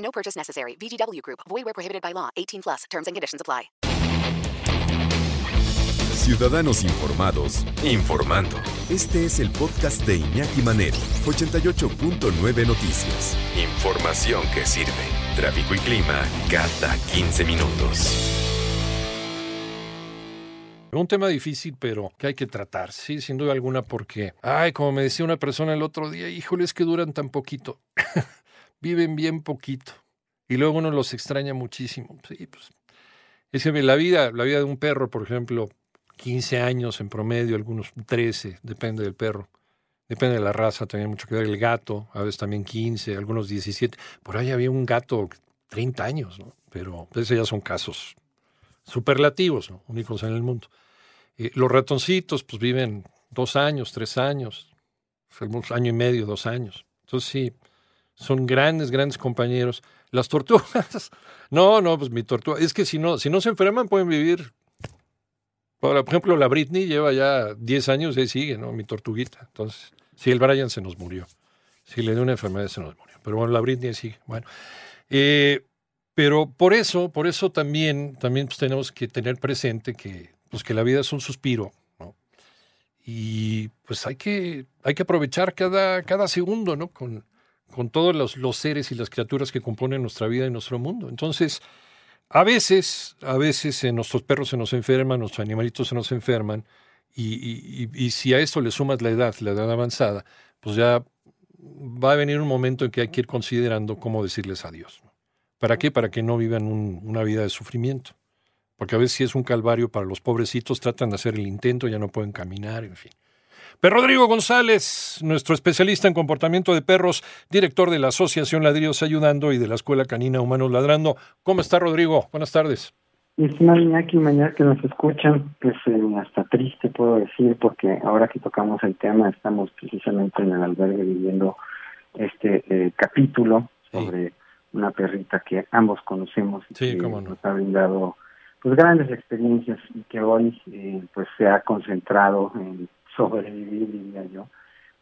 No purchase necessary. VGW Group. Void where prohibited by law. 18 plus. Terms and conditions apply. Ciudadanos informados, informando. Este es el podcast de Iñaki Manero, 88.9 Noticias. Información que sirve. Tráfico y clima cada 15 minutos. Un tema difícil, pero que hay que tratar, sí, sin duda alguna, porque, ay, como me decía una persona el otro día, híjole, es que duran tan poquito. Viven bien poquito. Y luego uno los extraña muchísimo. Sí, pues. Es que la vida, la vida de un perro, por ejemplo, 15 años en promedio, algunos 13, depende del perro. Depende de la raza, también mucho que ver. El gato, a veces también 15, algunos 17. Por ahí había un gato 30 años, ¿no? Pero esos ya son casos superlativos, ¿no? únicos en el mundo. Eh, los ratoncitos, pues viven dos años, tres años, algunos año y medio, dos años. Entonces sí, son grandes, grandes compañeros. Las tortugas, no, no, pues mi tortuga, es que si no, si no se enferman pueden vivir. Por ejemplo, la Britney lleva ya 10 años y sigue, ¿no? Mi tortuguita. Entonces, sí, el Brian se nos murió. Si le dio una enfermedad se nos murió. Pero bueno, la Britney sigue. Bueno, eh, pero por eso, por eso también, también pues tenemos que tener presente que, pues que la vida es un suspiro. Y pues hay que, hay que aprovechar cada, cada segundo, ¿no? Con, con todos los, los, seres y las criaturas que componen nuestra vida y nuestro mundo. Entonces, a veces, a veces nuestros perros se nos enferman, nuestros animalitos se nos enferman, y, y, y, si a esto le sumas la edad, la edad avanzada, pues ya va a venir un momento en que hay que ir considerando cómo decirles adiós. ¿Para qué? Para que no vivan un, una vida de sufrimiento. Porque a veces si es un calvario para los pobrecitos, tratan de hacer el intento, ya no pueden caminar, en fin. Pero Rodrigo González, nuestro especialista en comportamiento de perros, director de la Asociación Ladrillos Ayudando y de la Escuela Canina Humanos Ladrando. ¿Cómo está, Rodrigo? Buenas tardes. Estimado Iñaki, mañana que nos escuchan, pues eh, hasta triste puedo decir, porque ahora que tocamos el tema, estamos precisamente en el albergue viviendo este eh, capítulo sobre sí. una perrita que ambos conocemos y sí, que no. nos ha brindado pues grandes experiencias y que hoy eh, pues se ha concentrado en sobrevivir, diría yo.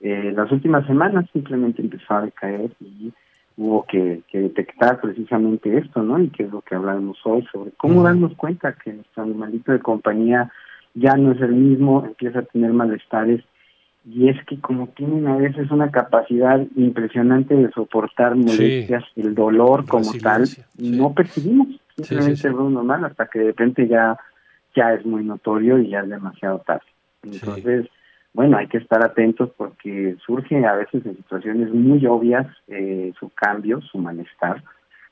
Eh, las últimas semanas simplemente empezó a decaer y hubo que, que, detectar precisamente esto, ¿no? Y que es lo que hablamos hoy sobre cómo darnos cuenta que nuestro animalito de compañía ya no es el mismo, empieza a tener malestares y es que como tienen a veces una capacidad impresionante de soportar molestias, sí. el dolor como tal, sí. no percibimos simplemente sí, es normal hasta que de repente ya ya es muy notorio y ya es demasiado tarde. Entonces, bueno, hay que estar atentos porque surge a veces en situaciones muy obvias eh, su cambio, su malestar,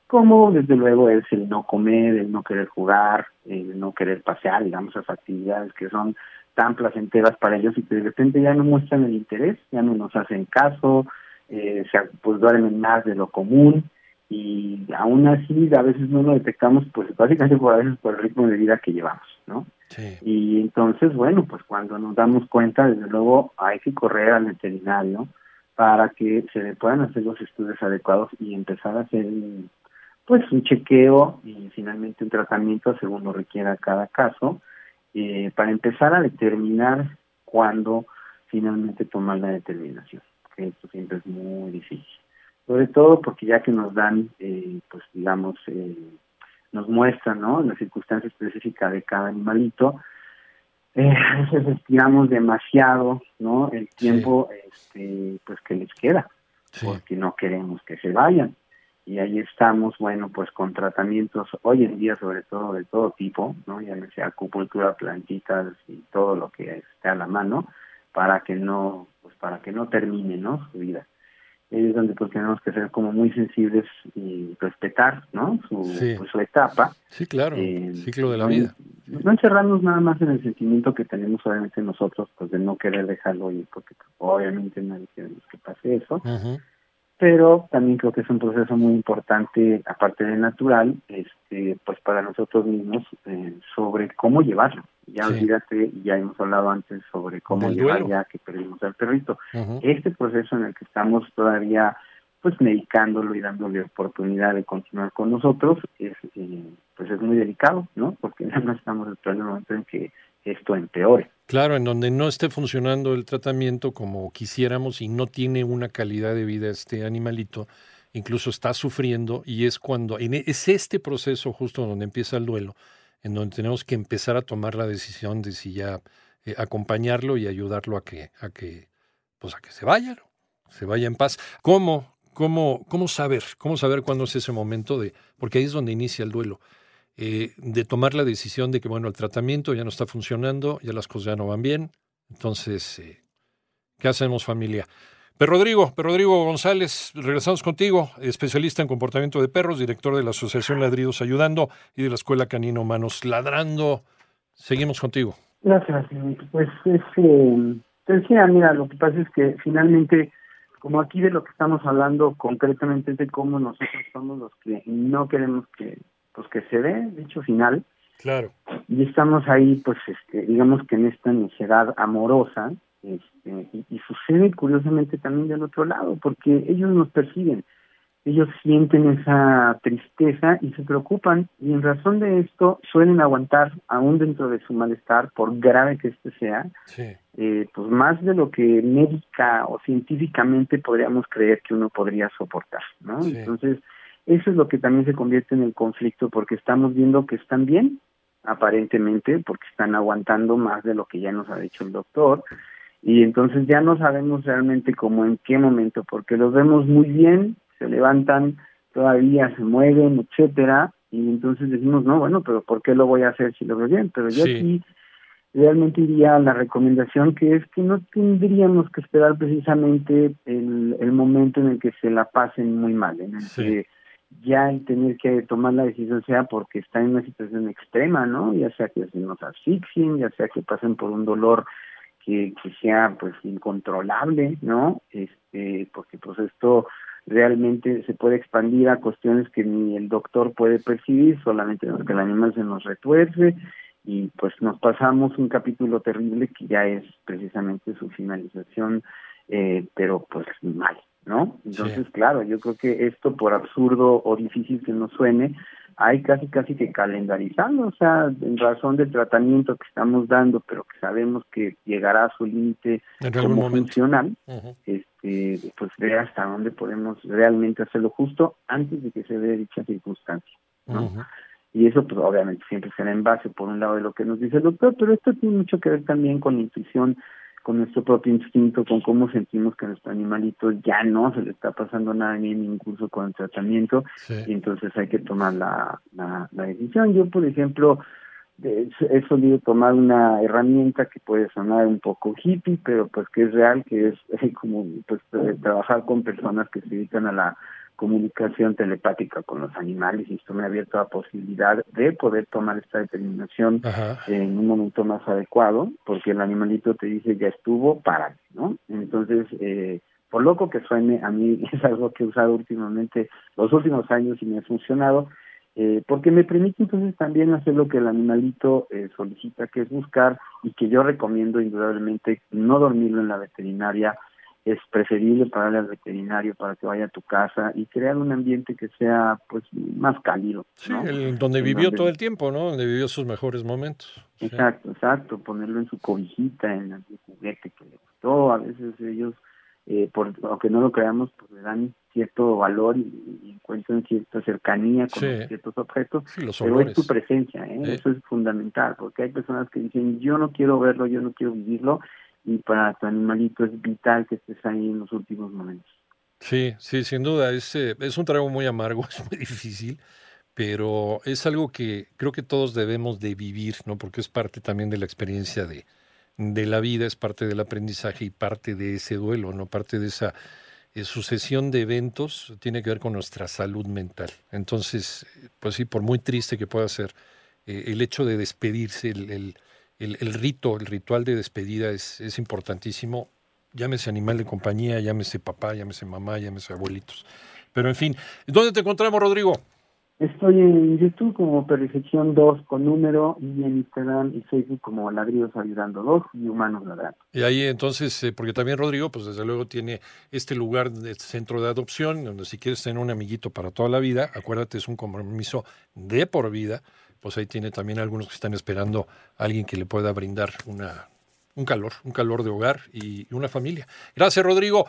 como desde luego es el no comer, el no querer jugar, el no querer pasear, digamos, esas actividades que son tan placenteras para ellos y que de repente ya no muestran el interés, ya no nos hacen caso, eh, se, pues duermen más de lo común y aún así a veces no lo detectamos pues básicamente por a veces por el ritmo de vida que llevamos, ¿no? Y entonces, bueno, pues cuando nos damos cuenta, desde luego hay que correr al veterinario para que se le puedan hacer los estudios adecuados y empezar a hacer pues un chequeo y finalmente un tratamiento según lo requiera cada caso eh, para empezar a determinar cuándo finalmente tomar la determinación, que esto siempre es muy difícil. Sobre todo porque ya que nos dan, eh, pues digamos, eh, nos muestran, ¿no? La circunstancia específica de cada animalito, eh, a veces estiramos demasiado, ¿no? El tiempo, sí. este, pues que les queda, sí. porque no queremos que se vayan. Y ahí estamos, bueno, pues con tratamientos hoy en día, sobre todo de todo tipo, ¿no? Ya sea acupuntura, plantitas y todo lo que esté a la mano, para que no, pues para que no termine, ¿no? Su vida es donde pues tenemos que ser como muy sensibles y respetar no su, sí. pues, su etapa sí claro eh, ciclo de la vida no, no encerrarnos nada más en el sentimiento que tenemos obviamente nosotros pues de no querer dejarlo ir porque pues, obviamente nadie queremos que pase eso uh -huh. pero también creo que es un proceso muy importante, aparte de natural, este, pues para nosotros mismos, eh, sobre cómo llevarlo. Ya olvídate, ya hemos hablado antes sobre cómo llevar ya que perdimos al perrito. Este proceso en el que estamos todavía pues medicándolo y dándole oportunidad de continuar con nosotros es eh, pues es muy delicado, ¿no? Porque no estamos en el momento en que esto empeore. Claro, en donde no esté funcionando el tratamiento como quisiéramos y no tiene una calidad de vida este animalito, incluso está sufriendo y es cuando, e, es este proceso justo donde empieza el duelo, en donde tenemos que empezar a tomar la decisión de si ya eh, acompañarlo y ayudarlo a que, a que, pues a que se vaya, se vaya en paz. ¿Cómo? ¿Cómo, cómo saber? ¿Cómo saber cuándo es ese momento de, porque ahí es donde inicia el duelo? Eh, de tomar la decisión de que, bueno, el tratamiento ya no está funcionando, ya las cosas ya no van bien. Entonces, eh, ¿qué hacemos familia? Pero Rodrigo, pero Rodrigo González, regresamos contigo, especialista en comportamiento de perros, director de la Asociación Ladridos Ayudando y de la Escuela Canino Humanos Ladrando. Seguimos contigo. Gracias, pues es, eh, te decía, mira, lo que pasa es que finalmente, como aquí de lo que estamos hablando concretamente es de cómo nosotros somos los que no queremos que pues que se ve dicho final. Claro. Y estamos ahí, pues, este, digamos que en esta necesidad amorosa, este, y, sucede curiosamente también del otro lado, porque ellos nos persiguen, ellos sienten esa tristeza y se preocupan, y en razón de esto suelen aguantar, aún dentro de su malestar, por grave que este sea, eh, pues más de lo que médica o científicamente podríamos creer que uno podría soportar, ¿no? Entonces, eso es lo que también se convierte en el conflicto porque estamos viendo que están bien, aparentemente, porque están aguantando más de lo que ya nos ha dicho el doctor. Y entonces ya no sabemos realmente cómo en qué momento, porque los vemos muy bien, se levantan, todavía se mueven, etcétera, y entonces decimos, no, bueno, pero ¿por qué lo voy a hacer si lo veo bien? Pero yo aquí realmente iría a la recomendación que es que no tendríamos que esperar precisamente el, el momento en el que se la pasen muy mal, en el que ya el tener que tomar la decisión sea porque está en una situación extrema, ¿no? Ya sea que se nos asfixien, ya sea que pasen por un dolor que, que sea pues incontrolable, ¿no? Este, porque pues esto realmente se puede expandir a cuestiones que ni el doctor puede percibir, solamente que el animal se nos retuerce y pues nos pasamos un capítulo terrible que ya es precisamente su finalización, eh, pero pues mal, ¿no? Entonces, claro, yo creo que esto, por absurdo o difícil que nos suene, hay casi casi que calendarizarlo, o sea, en razón del tratamiento que estamos dando, pero que sabemos que llegará a su límite como funcional, este, pues ver hasta dónde podemos realmente hacerlo justo antes de que se dé dicha circunstancia, ¿no? Y eso, pues obviamente siempre será en base, por un lado, de lo que nos dice el doctor, pero esto tiene mucho que ver también con la intuición con nuestro propio instinto, con cómo sentimos que nuestro animalito ya no se le está pasando nada bien incluso con el tratamiento y entonces hay que tomar la, la, decisión. Yo, por ejemplo, he solido tomar una herramienta que puede sonar un poco hippie, pero pues que es real, que es como pues trabajar con personas que se dedican a la comunicación telepática con los animales y esto me ha abierto la posibilidad de poder tomar esta determinación en un momento más adecuado porque el animalito te dice ya estuvo, para, ¿no? Entonces, eh, por loco que suene, a mí es algo que he usado últimamente los últimos años y me ha funcionado eh, porque me permite entonces también hacer lo que el animalito eh, solicita, que es buscar y que yo recomiendo indudablemente no dormirlo en la veterinaria, es preferible pagarle al veterinario para que vaya a tu casa y crear un ambiente que sea pues más cálido. Sí, donde vivió todo el tiempo, ¿no? Donde vivió sus mejores momentos. Exacto, exacto, ponerlo en su cobijita, en el juguete que le gustó, a veces ellos, eh, por, aunque no lo creamos, pues le dan cierto valor y, encuentran cierta cercanía con ciertos objetos, pero es tu presencia, ¿eh? eso es fundamental, porque hay personas que dicen yo no quiero verlo, yo no quiero vivirlo, y para tu animalito es vital que estés ahí en los últimos momentos. Sí, sí, sin duda, es, eh, es un trago muy amargo, es muy difícil, pero es algo que creo que todos debemos de vivir, ¿no? Porque es parte también de la experiencia de, de la vida, es parte del aprendizaje y parte de ese duelo, ¿no? Parte de esa eh, sucesión de eventos tiene que ver con nuestra salud mental. Entonces, pues sí, por muy triste que pueda ser, eh, el hecho de despedirse, el, el el, rito, el ritual de despedida es, es importantísimo. llámese animal de compañía, llámese papá, llámese mamá, llámese abuelitos. Pero en fin, ¿dónde te encontramos, Rodrigo? Estoy en YouTube como Perfección 2 con número y en Instagram y Facebook como Ladridos Ayudando 2 y Humanos Ladrando. Y ahí entonces, eh, porque también Rodrigo, pues desde luego tiene este lugar de centro de adopción, donde si quieres tener un amiguito para toda la vida, acuérdate, es un compromiso de por vida, pues ahí tiene también algunos que están esperando a alguien que le pueda brindar una, un calor, un calor de hogar y una familia. Gracias, Rodrigo.